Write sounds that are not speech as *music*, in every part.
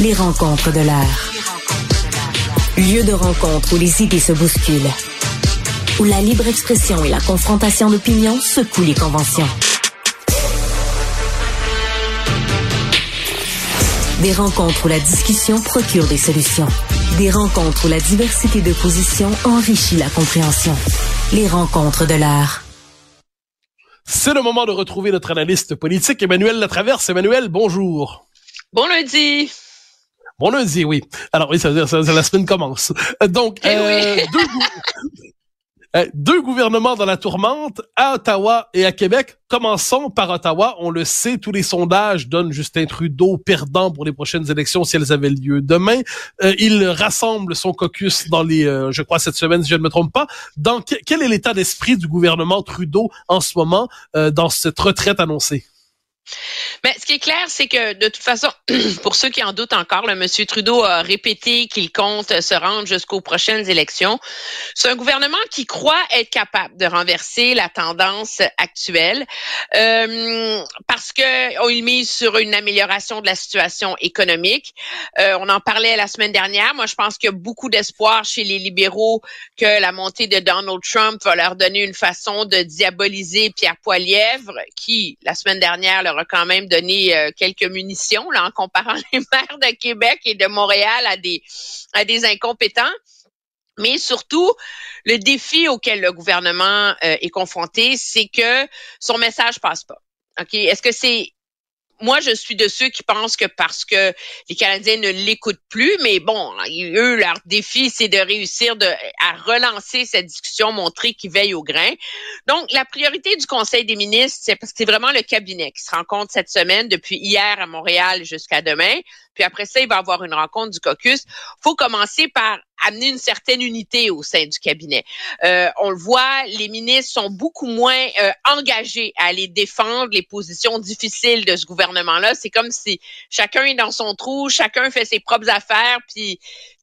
Les rencontres de l'heure. Lieu de rencontre où les idées se bousculent. Où la libre expression et la confrontation d'opinions secouent les conventions. Des rencontres où la discussion procure des solutions. Des rencontres où la diversité de positions enrichit la compréhension. Les rencontres de l'art. C'est le moment de retrouver notre analyste politique, Emmanuel Latraverse. Emmanuel, bonjour. Bon lundi. Bon lundi, oui. Alors oui, ça veut dire que la semaine commence. Donc, Eh euh, oui. deux, gou- *laughs* euh, deux gouvernements dans la tourmente, à Ottawa et à Québec. Commençons par Ottawa. On le sait, tous les sondages donnent Justin Trudeau perdant pour les prochaines élections si elles avaient lieu demain. Euh, il rassemble son caucus dans les, euh, je crois cette semaine, si je ne me trompe pas. Dans que- quel est l'état d'esprit du gouvernement Trudeau en ce moment dans cette retraite annoncée? Mais ce qui est clair, c'est que de toute façon, *clears throat* pour ceux qui en doutent encore, le monsieur Trudeau a répété qu'il compte se rendre jusqu'aux prochaines élections. C'est un gouvernement qui croit être capable de renverser la tendance actuelle euh, parce que il mise sur une amélioration de la situation économique. Euh, on en parlait la semaine dernière. Moi, je pense qu'il y a beaucoup d'espoir chez les libéraux que la montée de Donald Trump va leur donner une façon de diaboliser Pierre Poilièvre, qui, la semaine dernière, leur a quand même donné euh, quelques munitions là, en comparant *laughs* les maires de Québec et de Montréal à des, à des incompétents. Mais surtout, le défi auquel le gouvernement euh, est confronté, c'est que son message passe pas. Est-ce que c'est moi, je suis de ceux qui pensent que parce que les Canadiens ne l'écoutent plus, mais bon, eux, leur défi, c'est de réussir à relancer cette discussion, montrer qu'ils veillent au grain. Donc, la priorité du Conseil des ministres, c'est parce que c'est vraiment le cabinet qui se rencontre cette semaine, depuis hier à Montréal jusqu'à demain. Puis après ça, il va y avoir une rencontre du caucus. faut commencer par amener une certaine unité au sein du cabinet. Euh, on le voit, les ministres sont beaucoup moins euh, engagés à aller défendre les positions difficiles de ce gouvernement-là. C'est comme si chacun est dans son trou, chacun fait ses propres affaires, puis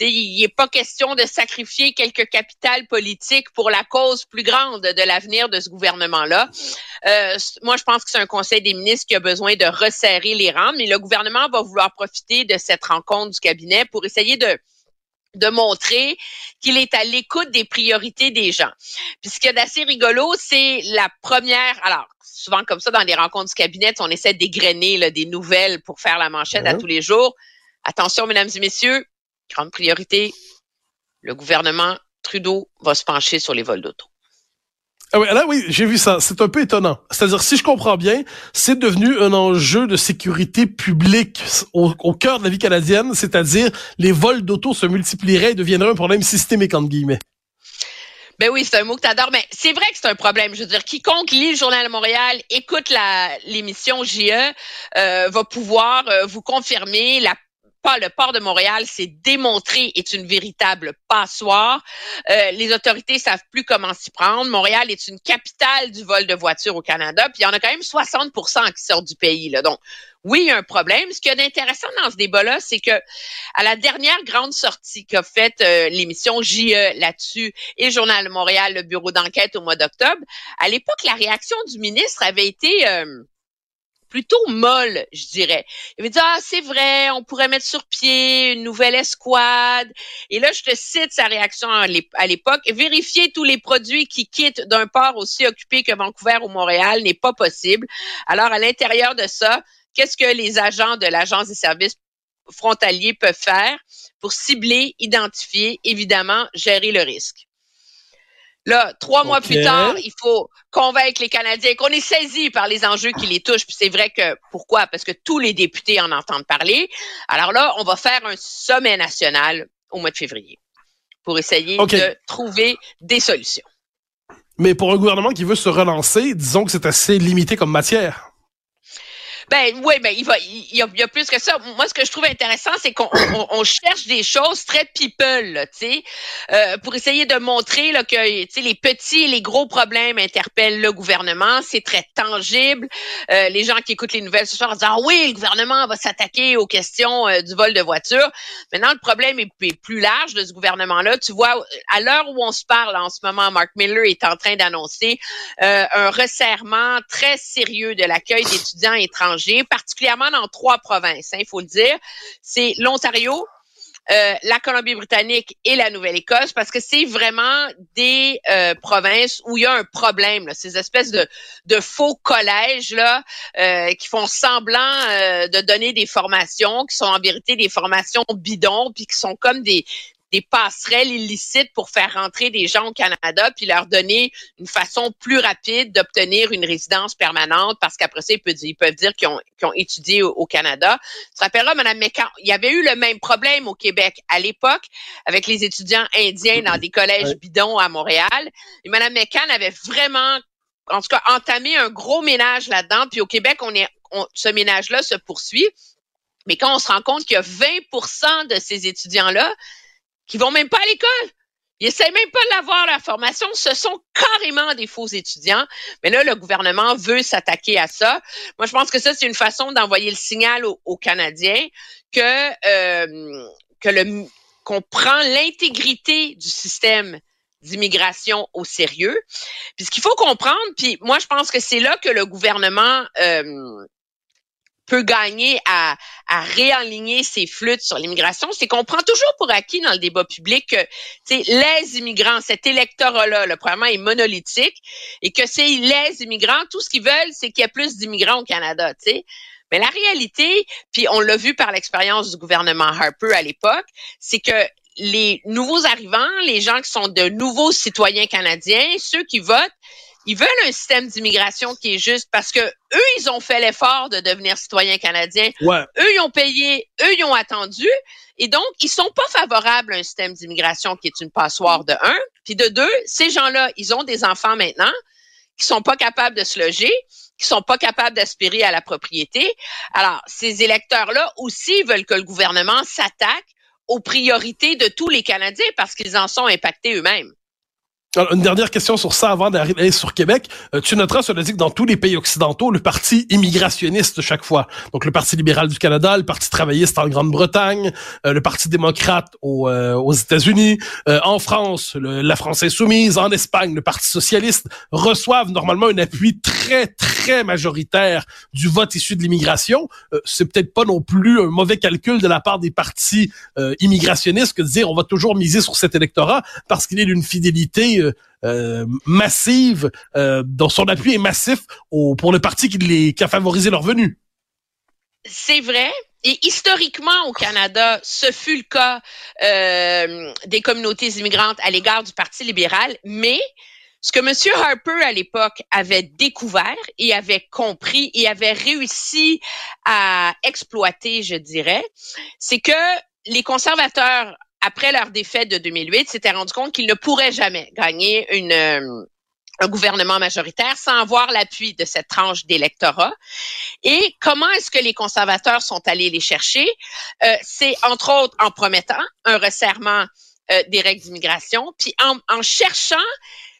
il n'est pas question de sacrifier quelques capitales politiques pour la cause plus grande de l'avenir de ce gouvernement-là. Euh, moi, je pense que c'est un conseil des ministres qui a besoin de resserrer les rangs, mais le gouvernement va vouloir profiter de cette rencontre du cabinet pour essayer de de montrer qu'il est à l'écoute des priorités des gens. Puis ce qu'il y a d'assez rigolo, c'est la première. Alors, souvent comme ça, dans les rencontres du cabinet, on essaie d'égrener des nouvelles pour faire la manchette à tous les jours. Attention, mesdames et messieurs, grande priorité, le gouvernement Trudeau va se pencher sur les vols d'auto. Ah oui, là, oui, j'ai vu ça. C'est un peu étonnant. C'est-à-dire, si je comprends bien, c'est devenu un enjeu de sécurité publique au, cœur de la vie canadienne, c'est-à-dire les vols d'auto se multiplieraient et deviendraient un problème systémique, entre guillemets. Ben oui, c'est un mot que t'adores, mais c'est vrai que c'est un problème. Je veux dire, quiconque lit le Journal de Montréal, écoute l'émission JE, euh, va pouvoir euh, vous confirmer la le port de Montréal, c'est démontré, est une véritable passoire. Euh, les autorités savent plus comment s'y prendre. Montréal est une capitale du vol de voitures au Canada, puis il y en a quand même 60% qui sortent du pays. Là. Donc, oui, il y a un problème. Ce qu'il y a d'intéressant dans ce débat-là, c'est que à la dernière grande sortie qu'a faite euh, l'émission JE là-dessus et Journal de Montréal, le bureau d'enquête au mois d'octobre, à l'époque, la réaction du ministre avait été euh, plutôt molle, je dirais. Il avait dit, ah, c'est vrai, on pourrait mettre sur pied une nouvelle escouade. Et là, je te cite sa réaction à l'époque. Vérifier tous les produits qui quittent d'un port aussi occupé que Vancouver ou Montréal n'est pas possible. Alors, à l'intérieur de ça, qu'est-ce que les agents de l'Agence des services frontaliers peuvent faire? Pour cibler, identifier, évidemment, gérer le risque? Là, trois mois plus tard, il faut convaincre les Canadiens qu'on est saisis par les enjeux qui les touchent. Puis c'est vrai que pourquoi? Parce que tous les députés en entendent parler. Alors là, on va faire un sommet national au mois de février pour essayer de trouver des solutions. Mais pour un gouvernement qui veut se relancer, disons que c'est assez limité comme matière. Ben oui, ben il va, il y, a, y a plus que ça. Moi, ce que je trouve intéressant, c'est qu'on on, on cherche des choses très people, tu sais, euh, pour essayer de montrer là que, les petits et les gros problèmes interpellent le gouvernement. C'est très tangible. Euh, les gens qui écoutent les nouvelles ce soir disent ah oui, le gouvernement va s'attaquer aux questions euh, du vol de voiture. Maintenant, le problème est, est plus large de ce gouvernement-là. Tu vois, à l'heure où on se parle en ce moment, Mark Miller est en train d'annoncer euh, un resserrement très sérieux de l'accueil d'étudiants étrangers particulièrement dans trois provinces, hein, il faut le dire. C'est l'Ontario, euh, la Colombie-Britannique et la Nouvelle-Écosse parce que c'est vraiment des euh, provinces où il y a un problème, là, ces espèces de, faux collèges là euh, qui font semblant de donner des formations, qui sont en vérité des formations bidons, puis qui sont comme des, des passerelles illicites pour faire rentrer des gens au Canada puis leur donner une façon plus rapide d'obtenir une résidence permanente parce qu'après ça, ils peuvent dire, qu'ils ont, ont, étudié au, Canada. Tu te rappelleras, Mme McCann, il y avait eu le même problème au Québec à l'époque avec les étudiants indiens dans des collèges bidons à Montréal. Et Mme McCann avait vraiment en tout cas, entamé un gros ménage là-dedans. Puis au Québec, on est, ce ménage-là se poursuit. Mais quand on se rend compte qu'il y a 20% de ces étudiants-là qui vont même pas à l'école. Ils essaient même pas d'avoir la formation. Ce sont carrément des faux étudiants. Mais là, le gouvernement veut s'attaquer à ça. Moi, je pense que ça, c'est une façon d'envoyer le signal aux, Canadiens que, euh, que le, qu'on prend l'intégrité du système d'immigration au sérieux. Puis ce qu'il faut comprendre, puis moi, je pense que c'est là que le gouvernement euh, peut gagner à, réaligner ses flûtes sur l'immigration, c'est qu'on prend toujours pour acquis dans le débat public que les immigrants, cet électorat-là, le probablement est monolithique, et que c'est les immigrants, tout ce qu'ils veulent, c'est qu'il y ait plus d'immigrants au Canada. sais. Mais la réalité, puis on l'a vu par l'expérience du gouvernement Harper à l'époque, c'est que les nouveaux arrivants, les gens qui sont de nouveaux citoyens canadiens, ceux qui votent, ils veulent un système d'immigration qui est juste parce que eux, ils ont fait l'effort de devenir citoyens canadiens. Eux, ils ont payé, eux, ils ont attendu. Et donc, ils sont pas favorables à un système d'immigration qui est une passoire de un. Puis de deux, ces gens-là, ils ont des enfants maintenant qui sont pas capables de se loger, qui sont pas capables d'aspirer à la propriété. Alors, ces électeurs-là aussi veulent que le gouvernement s'attaque aux priorités de tous les Canadiens parce qu'ils en sont impactés eux-mêmes une dernière question sur ça avant d'arriver sur Québec. Euh, tu noteras, cela dit, que dans tous les pays occidentaux, le parti immigrationniste chaque fois, donc le Parti libéral du Canada, le Parti travailliste en Grande-Bretagne, euh, le Parti démocrate euh, aux États-Unis, en France, la France insoumise, en Espagne, le Parti socialiste, reçoivent normalement un appui très, très majoritaire du vote issu de l'immigration. C'est peut-être pas non plus un mauvais calcul de la part des partis immigrationnistes que de dire on va toujours miser sur cet électorat parce qu'il est d'une fidélité euh, massive, euh, dont son appui est massif pour le parti qui, les, a favorisé leur venue. C'est vrai. Et historiquement, au Canada, ce fut le cas euh, des communautés immigrantes à l'égard du Parti libéral, mais ce que M. Harper, à l'époque, avait découvert et avait compris et avait réussi à exploiter, je dirais, c'est que les conservateurs après leur défaite de 2008, s'étaient rendu compte qu'ils ne pourraient jamais gagner une, euh, un gouvernement majoritaire sans avoir l'appui de cette tranche d'électorat. Et comment est-ce que les conservateurs sont allés les chercher? Euh, c'est entre autres en promettant un resserrement euh, des règles d'immigration, puis en, en cherchant,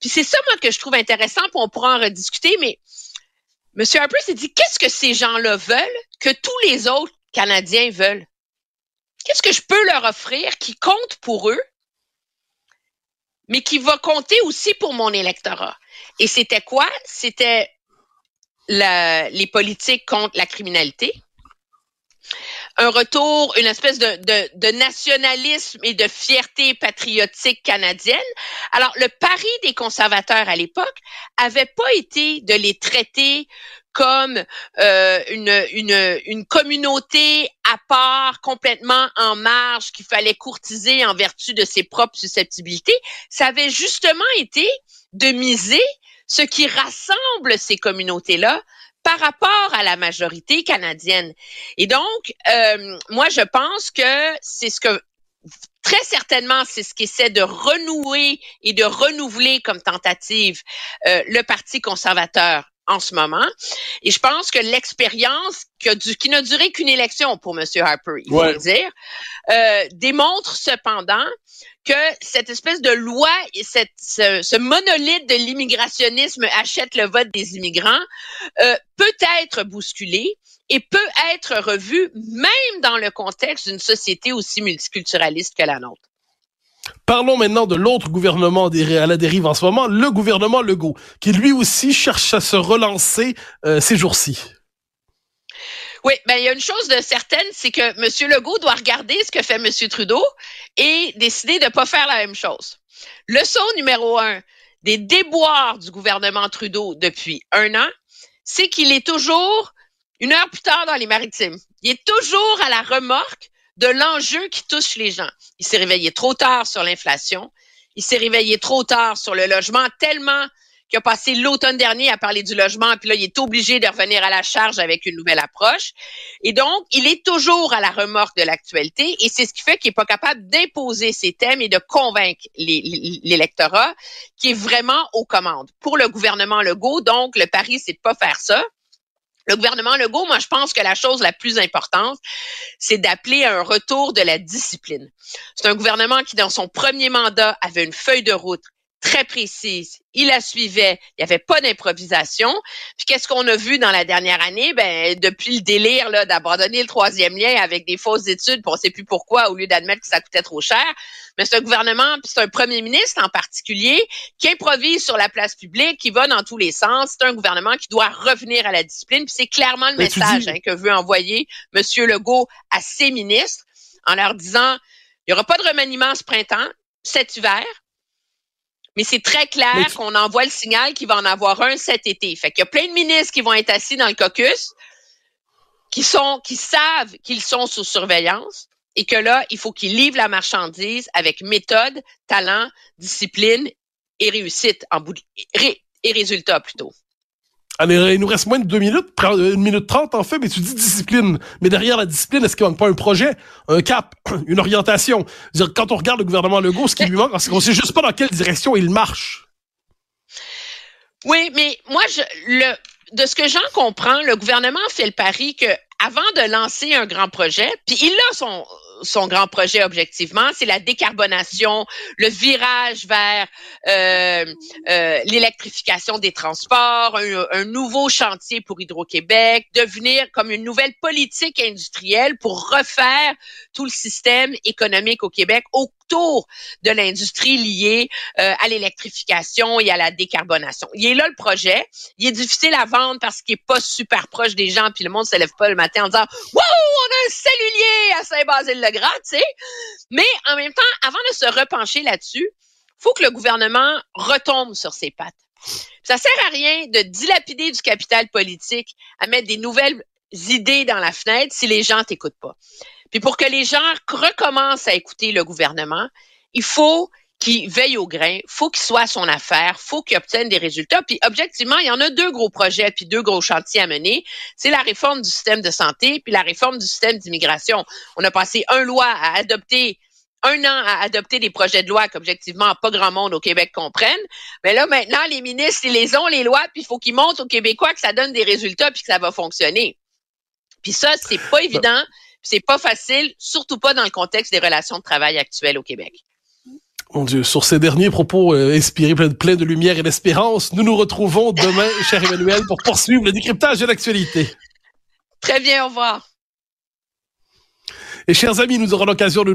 puis c'est ça moi que je trouve intéressant, puis on pourra en rediscuter, mais M. Harper s'est dit, qu'est-ce que ces gens-là veulent que tous les autres Canadiens veulent? Qu'est-ce que je peux leur offrir qui compte pour eux, mais qui va compter aussi pour mon électorat? Et c'était quoi? C'était les politiques contre la criminalité, un retour, une espèce de, de, nationalisme et de fierté patriotique canadienne. Alors, le pari des conservateurs à l'époque avait pas été de les traiter comme euh, une, une, une communauté à part, complètement en marge, qu'il fallait courtiser en vertu de ses propres susceptibilités. Ça avait justement été de miser ce qui rassemble ces communautés-là par rapport à la majorité canadienne. Et donc, euh, moi, je pense que c'est ce que très certainement, c'est ce qu'essaie de renouer et de renouveler comme tentative euh, le Parti conservateur en ce moment. Et je pense que l'expérience qui, qui n'a duré qu'une élection pour M. Harper, il faut le dire, euh, démontre cependant que cette espèce de loi et ce, monolithe de l'immigrationnisme achète le vote des immigrants euh, peut être bousculé et peut être revu même dans le contexte d'une société aussi multiculturaliste que la nôtre. Parlons maintenant de l'autre gouvernement à la dérive en ce moment, le gouvernement Legault, qui lui aussi cherche à se relancer euh, ces jours-ci. Oui, ben il y a une chose de certaine, c'est que M. Legault doit regarder ce que fait M. Trudeau et décider de ne pas faire la même chose. Leçon numéro un des déboires du gouvernement Trudeau depuis un an, c'est qu'il est toujours une heure plus tard dans les maritimes. Il est toujours à la remorque de l'enjeu qui touche les gens. Il s'est réveillé trop tard sur l'inflation. Il s'est réveillé trop tard sur le logement, tellement qui a passé l'automne dernier à parler du logement, puis là, il est obligé de revenir à la charge avec une nouvelle approche. Et donc, il est toujours à la remorque de l'actualité, et c'est ce qui fait qu'il n'est pas capable d'imposer ses thèmes et de convaincre l'électorat qui est vraiment aux commandes. Pour le gouvernement Legault, donc, le pari, c'est de pas faire ça. Le gouvernement Legault, moi, je pense que la chose la plus importante, c'est d'appeler à un retour de la discipline. C'est un gouvernement qui, dans son premier mandat, avait une feuille de route très précise. Il la suivait. Il n'y avait pas d'improvisation. Puis qu'est-ce qu'on a vu dans la dernière année? Ben, depuis le délire là, d'abandonner le troisième lien avec des fausses études, pour on ne sait plus pourquoi, au lieu d'admettre que ça coûtait trop cher. Mais c'est un gouvernement, puis c'est un premier ministre en particulier, qui improvise sur la place publique, qui va dans tous les sens. C'est un gouvernement qui doit revenir à la discipline. Puis c'est clairement le message hein, que veut envoyer M. Legault à ses ministres en leur disant il n'y aura pas de remaniement ce printemps, cet hiver. Mais c'est très clair qu'on envoie le signal qu'il va en avoir un cet été. Fait qu'il y a plein de ministres qui vont être assis dans le caucus, qui sont, qui savent qu'ils sont sous surveillance et que là, il faut qu'ils livrent la marchandise avec méthode, talent, discipline et réussite en bout de, et résultat plutôt. Il nous reste moins de deux minutes, une minute trente en fait, mais tu dis discipline. Mais derrière la discipline, est-ce qu'il manque pas un projet, un cap, *clears throat* une orientation? -dire, quand on regarde le gouvernement Legault, ce qui lui manque, c'est qu'on sait juste pas dans quelle direction il marche. Oui, mais moi, je, le, de ce que j'en comprends, le gouvernement fait le pari que avant de lancer un grand projet, puis il a son, son grand projet objectivement, c'est la décarbonation, le virage vers euh, euh, l'électrification des transports, un, un, nouveau chantier pour Hydro-Québec, devenir comme une nouvelle politique industrielle pour refaire tout le système économique au Québec autour de l'industrie liée euh, à l'électrification et à la décarbonation. Il est là le projet. Il est difficile à vendre parce qu'il est pas super proche des gens, puis le monde se lève pas le matin en disant « Wow, on a un cellulier à Saint-Basile-le-Grand! » tu sais. Mais en même temps, avant de se repencher là-dessus, faut que le gouvernement retombe sur ses pattes. Ça sert à rien de dilapider du capital politique à mettre des nouvelles idées dans la fenêtre si les gens t'écoutent pas. Puis pour que les gens recommencent à écouter le gouvernement, il faut qu'il veille au grain, faut qu'il soit à son affaire, faut qu'il obtienne des résultats. Puis objectivement, il y en a deux gros projets puis deux gros chantiers à mener. C'est la réforme du système de santé puis la réforme du système d'immigration. On a passé un loi à adopter un an à adopter des projets de loi qu'objectivement pas grand monde au Québec comprenne. Mais là, maintenant, les ministres, ils les ont, les lois, puis il faut qu'ils montrent aux Québécois que ça donne des résultats puis que ça va fonctionner. Puis ça, c'est pas évident, c'est pas facile, surtout pas dans le contexte des relations de travail actuelles au Québec. Mon Dieu, sur ces derniers propos euh, inspirés plein de, plein de lumière et d'espérance, nous nous retrouvons demain, *laughs* cher Emmanuel, pour poursuivre le décryptage de l'actualité. Très bien, au revoir. Et chers amis, nous aurons l'occasion de